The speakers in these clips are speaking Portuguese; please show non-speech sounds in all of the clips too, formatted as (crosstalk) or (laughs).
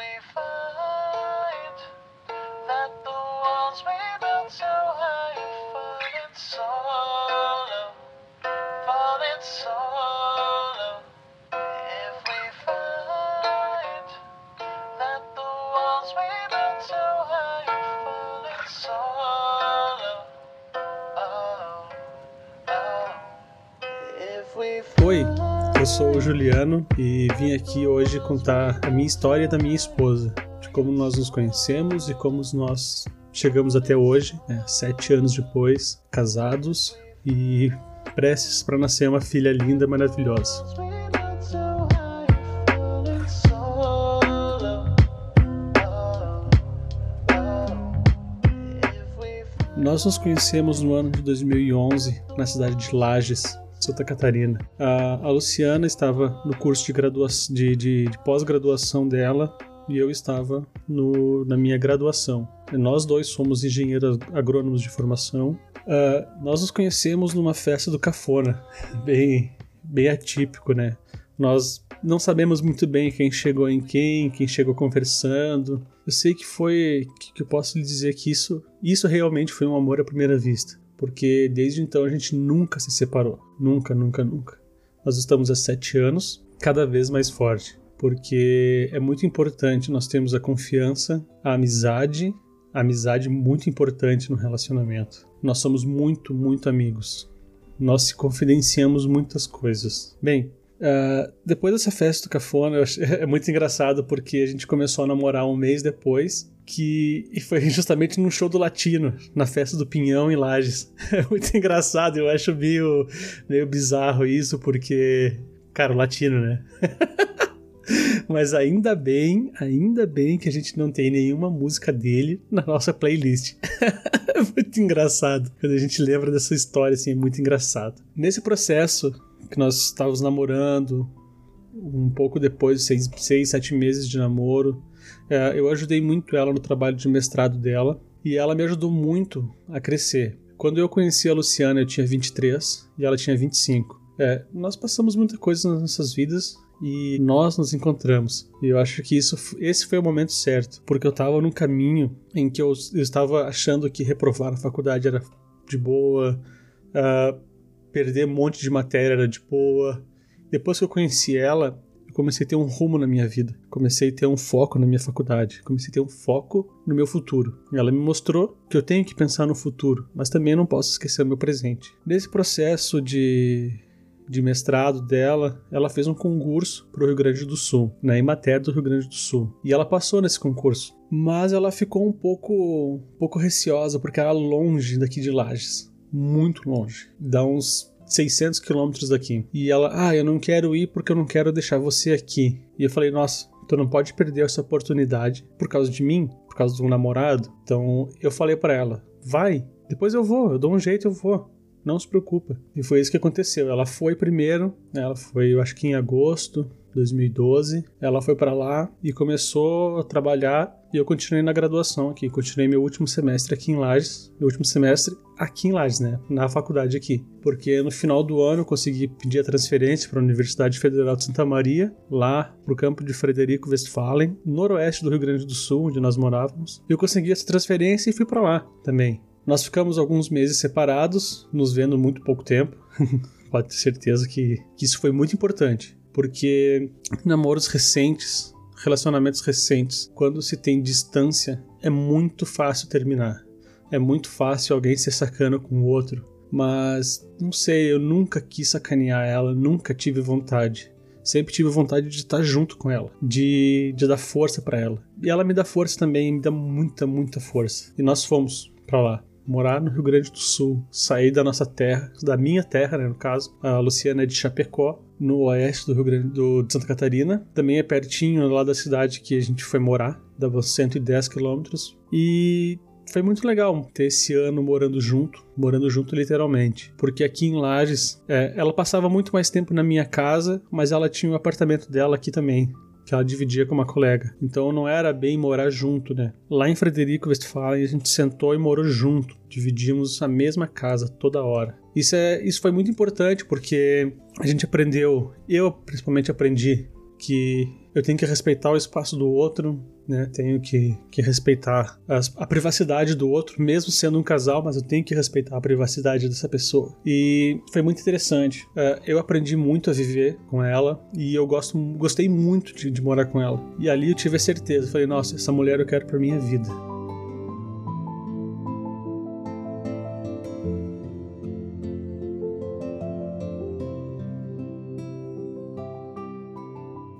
we find sou o Juliano e vim aqui hoje contar a minha história da minha esposa, de como nós nos conhecemos e como nós chegamos até hoje, né, sete anos depois, casados e prestes para nascer uma filha linda, maravilhosa. Nós nos conhecemos no ano de 2011 na cidade de Lages, Santa Catarina. A, a Luciana estava no curso de, de, de, de pós-graduação dela e eu estava no, na minha graduação. Nós dois somos engenheiros agrônomos de formação. Ah, nós nos conhecemos numa festa do Cafona, (laughs) bem, bem atípico, né? Nós não sabemos muito bem quem chegou em quem, quem chegou conversando. Eu sei que foi que, que eu posso lhe dizer que isso, isso realmente foi um amor à primeira vista, porque desde então a gente nunca se separou, nunca, nunca, nunca. Nós estamos há sete anos, cada vez mais forte, porque é muito importante nós termos a confiança, a amizade, a amizade muito importante no relacionamento. Nós somos muito, muito amigos. Nós se confidenciamos muitas coisas. Bem, Uh, depois dessa festa do Cafona, (laughs) é muito engraçado porque a gente começou a namorar um mês depois, que e foi (laughs) justamente num show do Latino, na festa do Pinhão em Lages. (laughs) É muito engraçado, eu acho meio, meio bizarro isso, porque, cara, o Latino, né? (laughs) Mas ainda bem, ainda bem que a gente não tem nenhuma música dele na nossa playlist. é muito engraçado. Quando a gente lembra dessa história, assim, é muito engraçado. Nesse processo que nós estávamos namorando, um pouco depois de seis, seis sete meses de namoro, é, eu ajudei muito ela no trabalho de mestrado dela e ela me ajudou muito a crescer. Quando eu conheci a Luciana, eu tinha 23 e ela tinha 25. É, nós passamos muita coisa nas nossas vidas e nós nos encontramos. E eu acho que isso, esse foi o momento certo, porque eu estava num caminho em que eu, eu estava achando que reprovar a faculdade era de boa, ah, perder um monte de matéria era de boa. Depois que eu conheci ela, comecei a ter um rumo na minha vida. Comecei a ter um foco na minha faculdade. Comecei a ter um foco no meu futuro. E ela me mostrou que eu tenho que pensar no futuro, mas também não posso esquecer o meu presente. Nesse processo de, de mestrado dela, ela fez um concurso para o Rio Grande do Sul, na Emater do Rio Grande do Sul. E ela passou nesse concurso. Mas ela ficou um pouco, um pouco receosa, porque era longe daqui de Lages muito longe. Dá uns 600 quilômetros daqui. E ela, ah, eu não quero ir porque eu não quero deixar você aqui. E eu falei, nossa, tu não pode perder essa oportunidade por causa de mim, por causa de um namorado. Então eu falei para ela, vai, depois eu vou, eu dou um jeito, eu vou. Não se preocupa. E foi isso que aconteceu. Ela foi primeiro, né, ela foi, eu acho que em agosto 2012. Ela foi para lá e começou a trabalhar e eu continuei na graduação aqui. Continuei meu último semestre aqui em Lages. Meu último semestre aqui em Lages, né? Na faculdade aqui. Porque no final do ano eu consegui pedir a transferência para a Universidade Federal de Santa Maria, lá pro campo de Frederico Westphalen, noroeste do Rio Grande do Sul, onde nós morávamos. Eu consegui essa transferência e fui para lá também. Nós ficamos alguns meses separados, nos vendo muito pouco tempo. (laughs) Pode ter certeza que, que isso foi muito importante porque namoros recentes, relacionamentos recentes, quando se tem distância, é muito fácil terminar. É muito fácil alguém ser sacana com o outro. Mas, não sei, eu nunca quis sacanear ela, nunca tive vontade. Sempre tive vontade de estar junto com ela, de, de dar força para ela. E ela me dá força também, me dá muita, muita força. E nós fomos para lá morar no Rio Grande do Sul, sair da nossa terra, da minha terra, né, no caso. A Luciana é de Chapecó, no oeste do Rio Grande do, de Santa Catarina. Também é pertinho lá da cidade que a gente foi morar, dava 110 quilômetros. E foi muito legal ter esse ano morando junto, morando junto literalmente. Porque aqui em Lages, é, ela passava muito mais tempo na minha casa, mas ela tinha o um apartamento dela aqui também que ela dividia com uma colega. Então não era bem morar junto, né? Lá em Frederico Westphalen a gente sentou e morou junto. Dividimos a mesma casa toda hora. Isso, é, isso foi muito importante porque a gente aprendeu, eu principalmente aprendi que eu tenho que respeitar o espaço do outro, né? Tenho que, que respeitar as, a privacidade do outro, mesmo sendo um casal, mas eu tenho que respeitar a privacidade dessa pessoa. E foi muito interessante. Uh, eu aprendi muito a viver com ela e eu gosto, gostei muito de, de morar com ela. E ali eu tive a certeza, falei, nossa, essa mulher eu quero pra minha vida.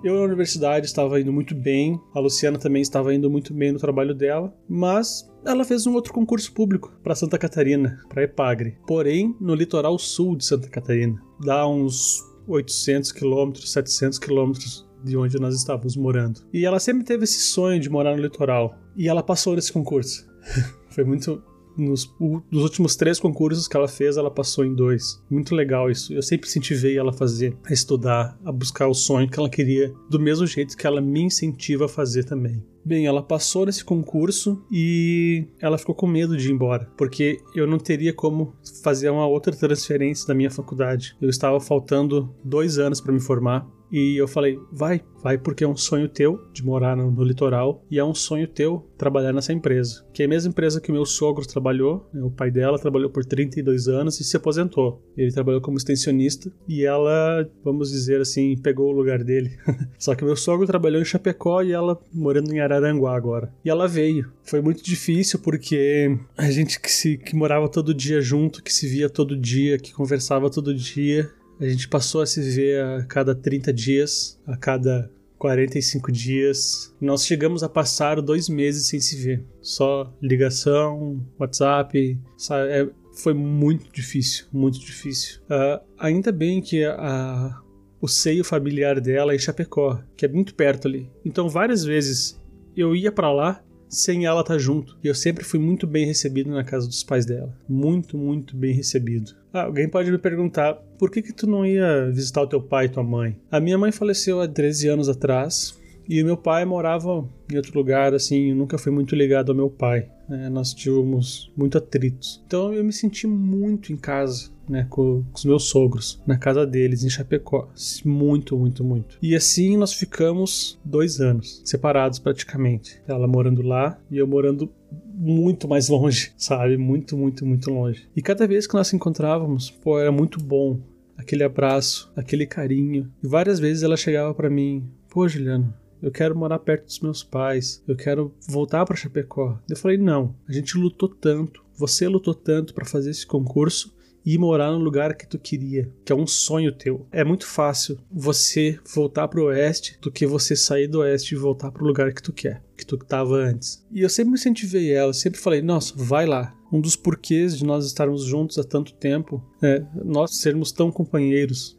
Eu na universidade estava indo muito bem, a Luciana também estava indo muito bem no trabalho dela, mas ela fez um outro concurso público para Santa Catarina, para Epagre, porém no litoral sul de Santa Catarina. Dá uns 800 quilômetros, 700 quilômetros de onde nós estávamos morando. E ela sempre teve esse sonho de morar no litoral. E ela passou nesse concurso. (laughs) Foi muito nos, nos, últimos três concursos que ela fez, ela passou em dois. Muito legal isso. Eu sempre incentivei ela a fazer, a estudar, a buscar o sonho que ela queria, do mesmo jeito que ela me incentiva a fazer também. Bem, ela passou nesse concurso e ela ficou com medo de ir embora, porque eu não teria como fazer uma outra transferência da minha faculdade. Eu estava faltando dois anos para me formar e eu falei, vai, vai porque é um sonho teu de morar no, no, litoral e é um sonho teu trabalhar nessa empresa. Que é a mesma empresa que o meu sogro trabalhou, né, o pai dela trabalhou por 32 anos e se aposentou. Ele trabalhou como extensionista e ela, vamos dizer assim, pegou o lugar dele. (laughs) Só que meu sogro trabalhou em Chapecó e ela morando em Araranguá agora. E ela veio. Foi muito difícil porque a gente que, se, que morava todo dia junto, que se via todo dia, que conversava todo dia, a gente passou a se ver a cada 30 dias, a cada 45 dias. Nós chegamos a passar dois meses sem se ver. Só ligação, WhatsApp. Sabe? É, foi muito difícil, muito difícil. Uh, ainda bem que a, o seio familiar dela é Chapecó, que é muito perto ali. Então várias vezes eu ia para lá sem ela estar tá junto. E eu sempre fui muito bem recebido na casa dos pais dela. Muito, muito bem recebido. Ah, alguém pode me perguntar, por que que tu não ia visitar o teu pai e tua mãe? A minha mãe faleceu há 13 anos atrás e o meu pai morava em outro lugar, assim, eu nunca fui muito ligado ao meu pai. Né? Nós tivemos muito atritos. Então eu me senti muito em casa né, com, com, os meus sogros, na casa deles, em Chapecó. Muito, muito, muito. E assim nós ficamos dois anos, separados praticamente. Ela morando lá e eu morando muito mais longe, (laughs) sabe? Muito, muito, muito longe. E cada vez que nós se encontrávamos, pô, era muito bom. Aquele abraço, aquele carinho. E várias vezes ela chegava para mim: pô, Juliano, eu quero morar perto dos meus pais, eu quero voltar para Chapecó. Eu falei: não, a gente lutou tanto, você lutou tanto para fazer esse concurso e morar no lugar que tu queria, que é um sonho teu. É muito fácil você voltar pro oeste do que você sair do oeste e voltar pro lugar que tu quer, que tu estava antes. E eu sempre incentivei ela, sempre falei: "Nossa, vai lá". Um dos porquês de nós estarmos juntos há tanto tempo é nós sermos tão companheiros.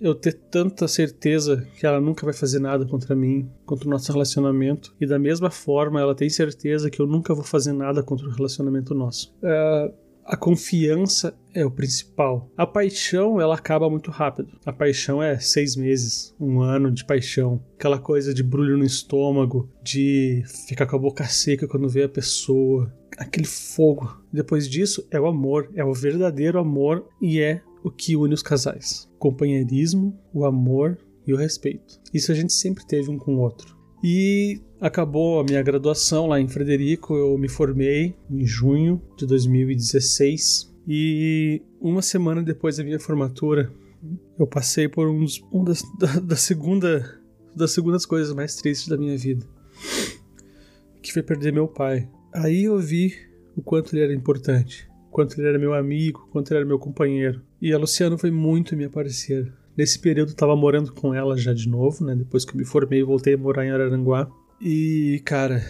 eu ter tanta certeza que ela nunca vai fazer nada contra mim, contra o nosso relacionamento. E da mesma forma, ela tem certeza que eu nunca vou fazer nada contra o relacionamento nosso. É, a confiança é o principal. A paixão, ela acaba muito rápido. A paixão é seis meses, um ano de paixão. Aquela coisa de brulho no estômago, de ficar com a boca seca quando vê a pessoa. Aquele fogo. Depois disso, é o amor. É o verdadeiro amor e é o que une os casais. O companheirismo, o amor e o respeito. Isso a gente sempre teve um com o outro. E acabou a minha graduação lá em Frederico, eu me formei em junho de 2016 e uma semana depois da minha formatura eu passei por um, dos, um das, (laughs) da, da segunda das segundas coisas mais tristes da minha vida, que foi perder meu pai. Aí eu vi o quanto ele era importante, o quanto ele era meu amigo, o quanto ele era meu companheiro. E a Luciana foi muito minha parceira. Nesse período eu tava morando com ela já de novo, né? Depois que eu me formei, voltei a morar em Araranguá. E, cara,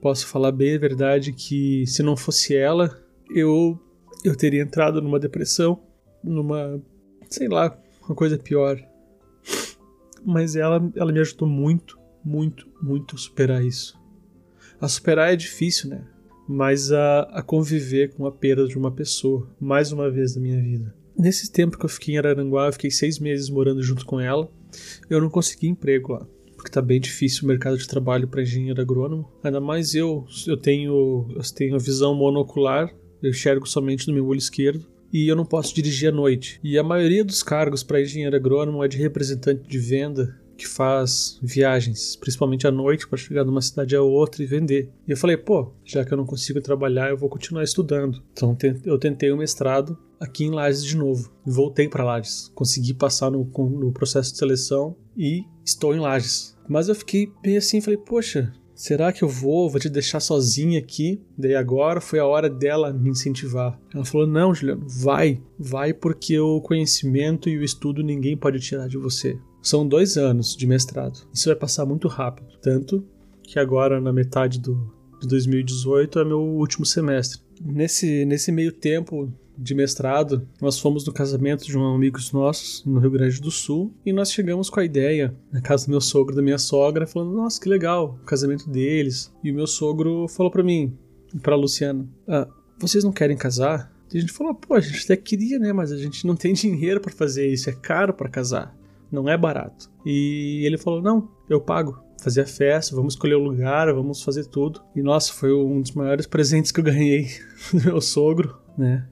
posso falar bem a verdade que se não fosse ela, eu eu teria entrado numa depressão, numa, sei lá, uma coisa pior. Mas ela ela me ajudou muito, muito, muito a superar isso. A superar é difícil, né? Mas a, a conviver com a perda de uma pessoa, mais uma vez na minha vida. Nesse tempo que eu fiquei em Araranguá, eu fiquei seis meses morando junto com ela, eu não consegui emprego lá porque tá bem difícil o mercado de trabalho para engenheiro agrônomo. Ainda mais eu, eu tenho, eu tenho a visão monocular, eu enxergo somente no meu olho esquerdo e eu não posso dirigir à noite. E a maioria dos cargos para engenheiro agrônomo é de representante de venda, que faz viagens, principalmente à noite, para chegar de uma cidade a outra e vender. E eu falei, pô, já que eu não consigo trabalhar, eu vou continuar estudando. Então eu tentei o mestrado aqui em Lages de novo. Voltei para Lages, consegui passar no, no processo de seleção e estou em Lages. Mas eu fiquei bem assim, falei, poxa, será que eu vou? Vou te deixar sozinha aqui? Daí agora foi a hora dela me incentivar. Ela falou: Não, Juliano, vai, vai porque o conhecimento e o estudo ninguém pode tirar de você. São dois anos de mestrado. Isso vai passar muito rápido. Tanto que agora, na metade do, de 2018, é meu último semestre. Nesse, nesse meio tempo de mestrado, nós fomos no casamento de um amigo nossos, no Rio Grande do Sul, e nós chegamos com a ideia, na casa do meu sogro e da minha sogra, falando: Nossa, que legal, o casamento deles. E o meu sogro falou para mim, para Luciana: ah, Vocês não querem casar? E a gente falou: Pô, a gente até queria, né? Mas a gente não tem (laughs) dinheiro para fazer isso, é caro para casar não é barato. E ele falou: não, eu pago. Fazer a festa, vamos escolher o lugar, vamos fazer tudo. E nossa, foi um dos maiores presentes que eu ganhei (laughs) do meu sogro, né?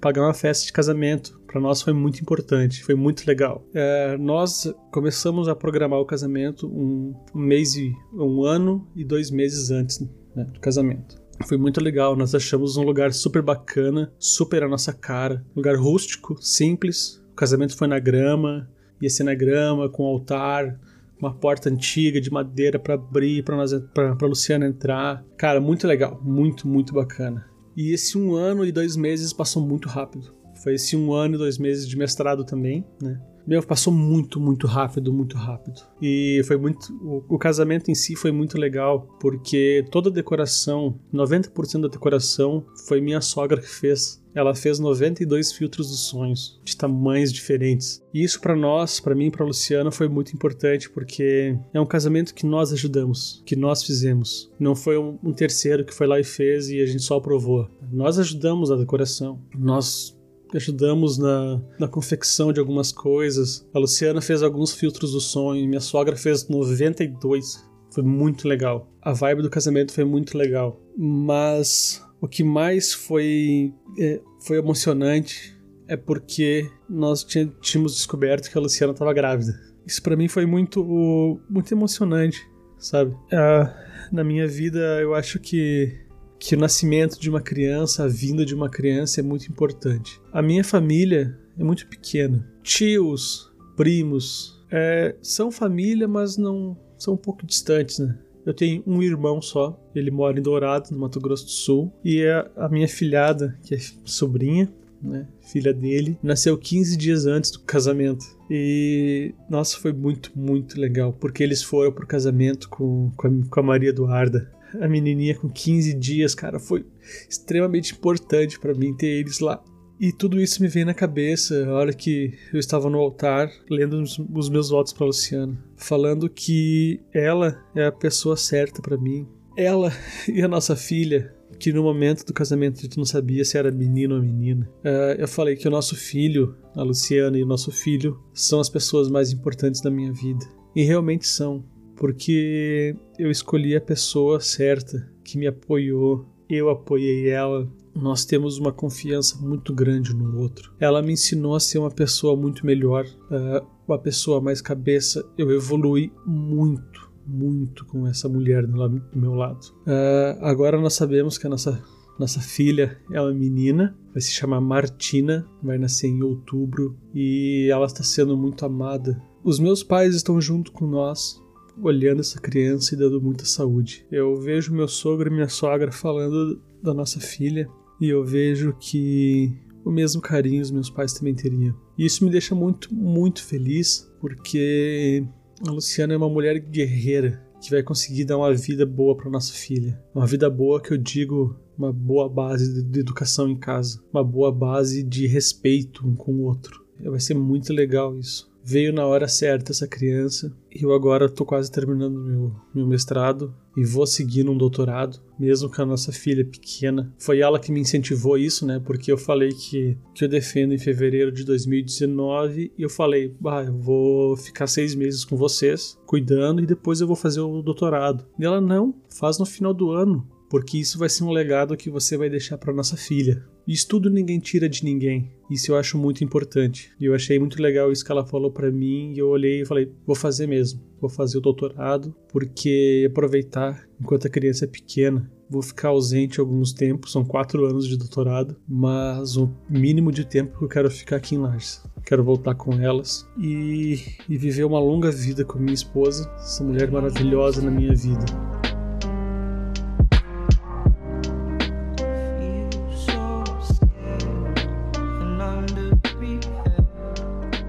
Pagar uma festa de casamento. Para nós foi muito importante, foi muito legal. É, nós começamos a programar o casamento um, um mês e um ano e dois meses antes né, do casamento. Foi muito legal, nós achamos um lugar super bacana, super a nossa cara, lugar rústico, simples. O casamento foi na grama, ia ser na grama, com altar, uma porta antiga de madeira para abrir, para nós para Luciana entrar. Cara, muito legal, muito, muito bacana. E esse um ano e dois meses passou muito rápido. Foi esse um ano e dois meses de mestrado também, né? Meu, passou muito, muito rápido, muito rápido. E foi muito. O casamento em si foi muito legal, porque toda a decoração, 90% da decoração, foi minha sogra que fez. Ela fez 92 filtros dos sonhos, de tamanhos diferentes. E isso para nós, para mim para Luciana, foi muito importante, porque é um casamento que nós ajudamos, que nós fizemos. Não foi um, um terceiro que foi lá e fez e a gente só aprovou. Nós ajudamos a decoração. Nós ajudamos na, na confecção de algumas coisas. A Luciana fez alguns filtros do sonho, minha sogra fez 92. Foi muito legal. A vibe do casamento foi muito legal. Mas o que mais foi, é, foi emocionante é porque nós tínhamos descoberto que a Luciana estava grávida. Isso para mim foi muito, muito emocionante, sabe? Uh, na minha vida, eu acho que que o nascimento de uma criança, a vinda de uma criança é muito importante. A minha família é muito pequena. Tios, primos, é, são família, mas não são um pouco distantes, né? Eu tenho um irmão só, ele mora em Dourado, no Mato Grosso do Sul, e a, a minha filhada, que é sobrinha, né, filha dele, nasceu 15 dias antes do casamento. E nossa, foi muito, muito legal, porque eles foram pro casamento com, com, a, com a Maria Eduarda a menininha com 15 dias, cara, foi extremamente importante para mim ter eles lá. E tudo isso me veio na cabeça a hora que eu estava no altar lendo os meus votos para Luciana, falando que ela é a pessoa certa para mim. Ela (laughs) e a nossa filha, que no momento do casamento a gente não sabia se era menino ou menina. Uh, eu falei que o nosso filho, a Luciana e o nosso filho, são as pessoas mais importantes da minha vida. E realmente são porque eu escolhi a pessoa certa que me apoiou, eu apoiei ela. Nós temos uma confiança muito grande no outro. Ela me ensinou a ser uma pessoa muito melhor, uh, uma pessoa mais cabeça. Eu evolui muito, muito com essa mulher do meu lado. Uh, agora nós sabemos que a nossa nossa filha é uma menina, vai se chamar Martina, vai nascer em outubro e ela está sendo muito amada. Os meus pais estão junto com nós, olhando essa criança e dando muita saúde. Eu vejo meu sogro e minha sogra falando da nossa filha e eu vejo que o mesmo carinho os meus pais também teriam. E isso me deixa muito, muito feliz porque a Luciana é uma mulher guerreira que vai conseguir dar uma vida boa para nossa filha. Uma vida boa que eu digo uma boa base de educação em casa, uma boa base de respeito um com o outro. Vai ser muito legal isso veio na hora certa essa criança. Eu agora estou quase terminando meu, meu mestrado e vou seguir num doutorado, mesmo com a nossa filha pequena. Foi ela que me incentivou isso, né? Porque eu falei que, que eu defendo em fevereiro de 2019 e eu falei, bah, eu vou ficar seis meses com vocês, cuidando, e depois eu vou fazer o doutorado. E ela, não, faz no final do ano porque isso vai ser um legado que você vai deixar para nossa filha. Estudo ninguém tira de ninguém. Isso eu acho muito importante. E eu achei muito legal isso que ela falou para mim. E eu olhei e falei: vou fazer mesmo. Vou fazer o doutorado, porque aproveitar enquanto a criança é pequena. Vou ficar ausente alguns tempos, são quatro anos de doutorado, mas o mínimo de tempo que eu quero ficar aqui em Lages. Quero voltar com elas e, e viver uma longa vida com minha esposa, essa mulher maravilhosa na minha vida.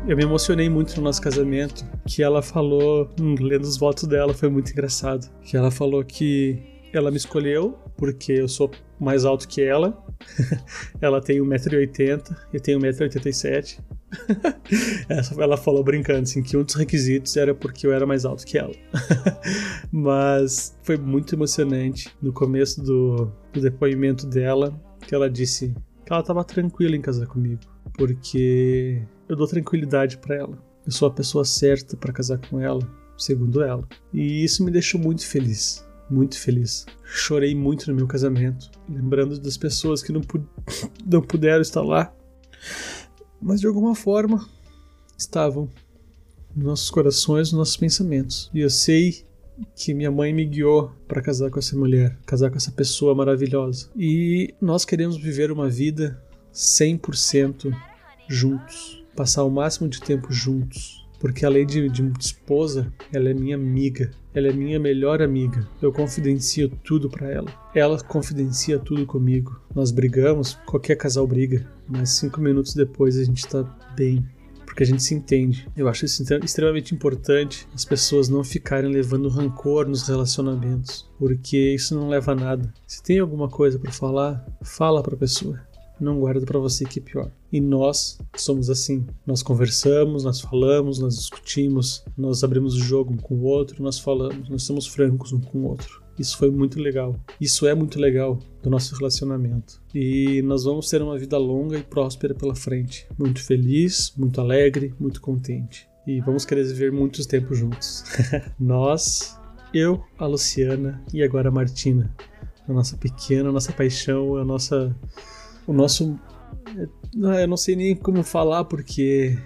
Eu me emocionei muito no nosso casamento, que ela falou, hum, lendo os votos dela, foi muito engraçado. Que ela falou que ela me escolheu porque eu sou mais alto que ela. (laughs) ela tem 1,80m, eu tenho 1,87m. (laughs) ela falou brincando assim que um dos requisitos era porque eu era mais alto que ela. (laughs) Mas foi muito emocionante no começo do, do depoimento dela que ela disse que ela estava tranquila em casar comigo, porque eu dou tranquilidade para ela. Eu sou a pessoa certa para casar com ela, segundo ela. E isso me deixou muito feliz, muito feliz. Chorei muito no meu casamento, lembrando das pessoas que não, pu (laughs) não puderam estar lá, mas de alguma forma estavam nos nossos corações, nos nossos pensamentos. E eu sei que minha mãe me guiou para casar com essa mulher, casar com essa pessoa maravilhosa. E nós queremos viver uma vida 100% juntos passar o máximo de tempo juntos. Porque além de, de esposa, ela é minha amiga. Ela é minha melhor amiga. Eu confidencio tudo para ela. Ela confidencia tudo comigo. Nós brigamos, qualquer casal briga, mas cinco minutos depois a gente tá bem. Porque a gente se entende. Eu acho isso extremamente importante as pessoas não ficarem levando rancor nos relacionamentos, porque isso não leva a nada. Se tem alguma coisa para falar, fala para a pessoa não guarda para você que é pior. E nós somos assim. Nós conversamos, nós falamos, nós discutimos, nós abrimos o jogo um com o outro, nós falamos, nós somos francos um com o outro. Isso foi muito legal. Isso é muito legal do nosso relacionamento. E nós vamos ter uma vida longa e próspera pela frente. Muito feliz, muito alegre, muito contente. E vamos querer viver muitos tempos juntos. (laughs) nós, eu, a Luciana e agora a Martina. A nossa pequena, a nossa paixão, a nossa o nosso. Eu não sei nem como falar porque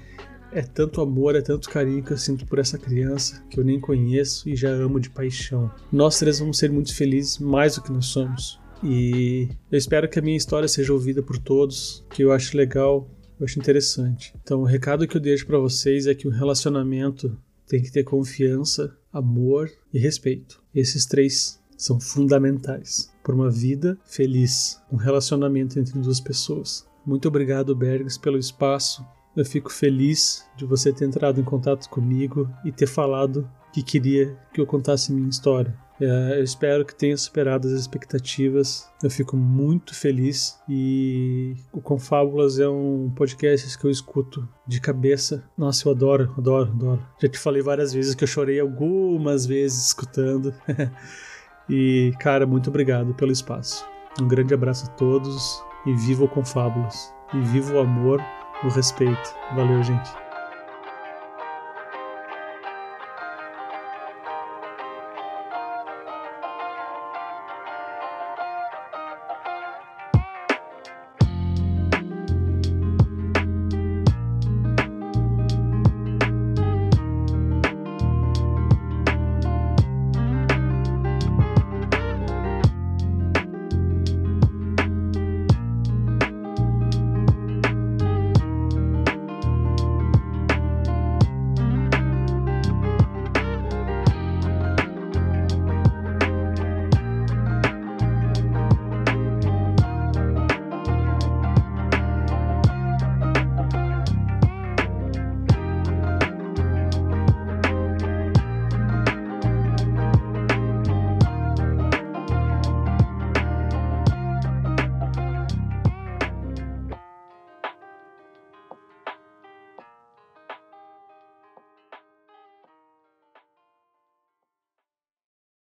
é tanto amor, é tanto carinho que eu sinto por essa criança que eu nem conheço e já amo de paixão. Nós três vamos ser muito felizes, mais do que nós somos. E eu espero que a minha história seja ouvida por todos, que eu acho legal, eu acho interessante. Então, o recado que eu deixo para vocês é que o relacionamento tem que ter confiança, amor e respeito. Esses três são fundamentais para uma vida feliz, um relacionamento entre duas pessoas. Muito obrigado, Bergs, pelo espaço. Eu fico feliz de você ter entrado em contato comigo e ter falado que queria que eu contasse minha história. É, eu espero que tenha superado as expectativas. Eu fico muito feliz e o Confábulas é um podcast que eu escuto de cabeça. Nossa, eu adoro, adoro, adoro. Já te falei várias vezes que eu chorei algumas vezes escutando. (laughs) E, cara, muito obrigado pelo espaço. Um grande abraço a todos e viva o Confábulas. E viva o amor, o respeito. Valeu, gente.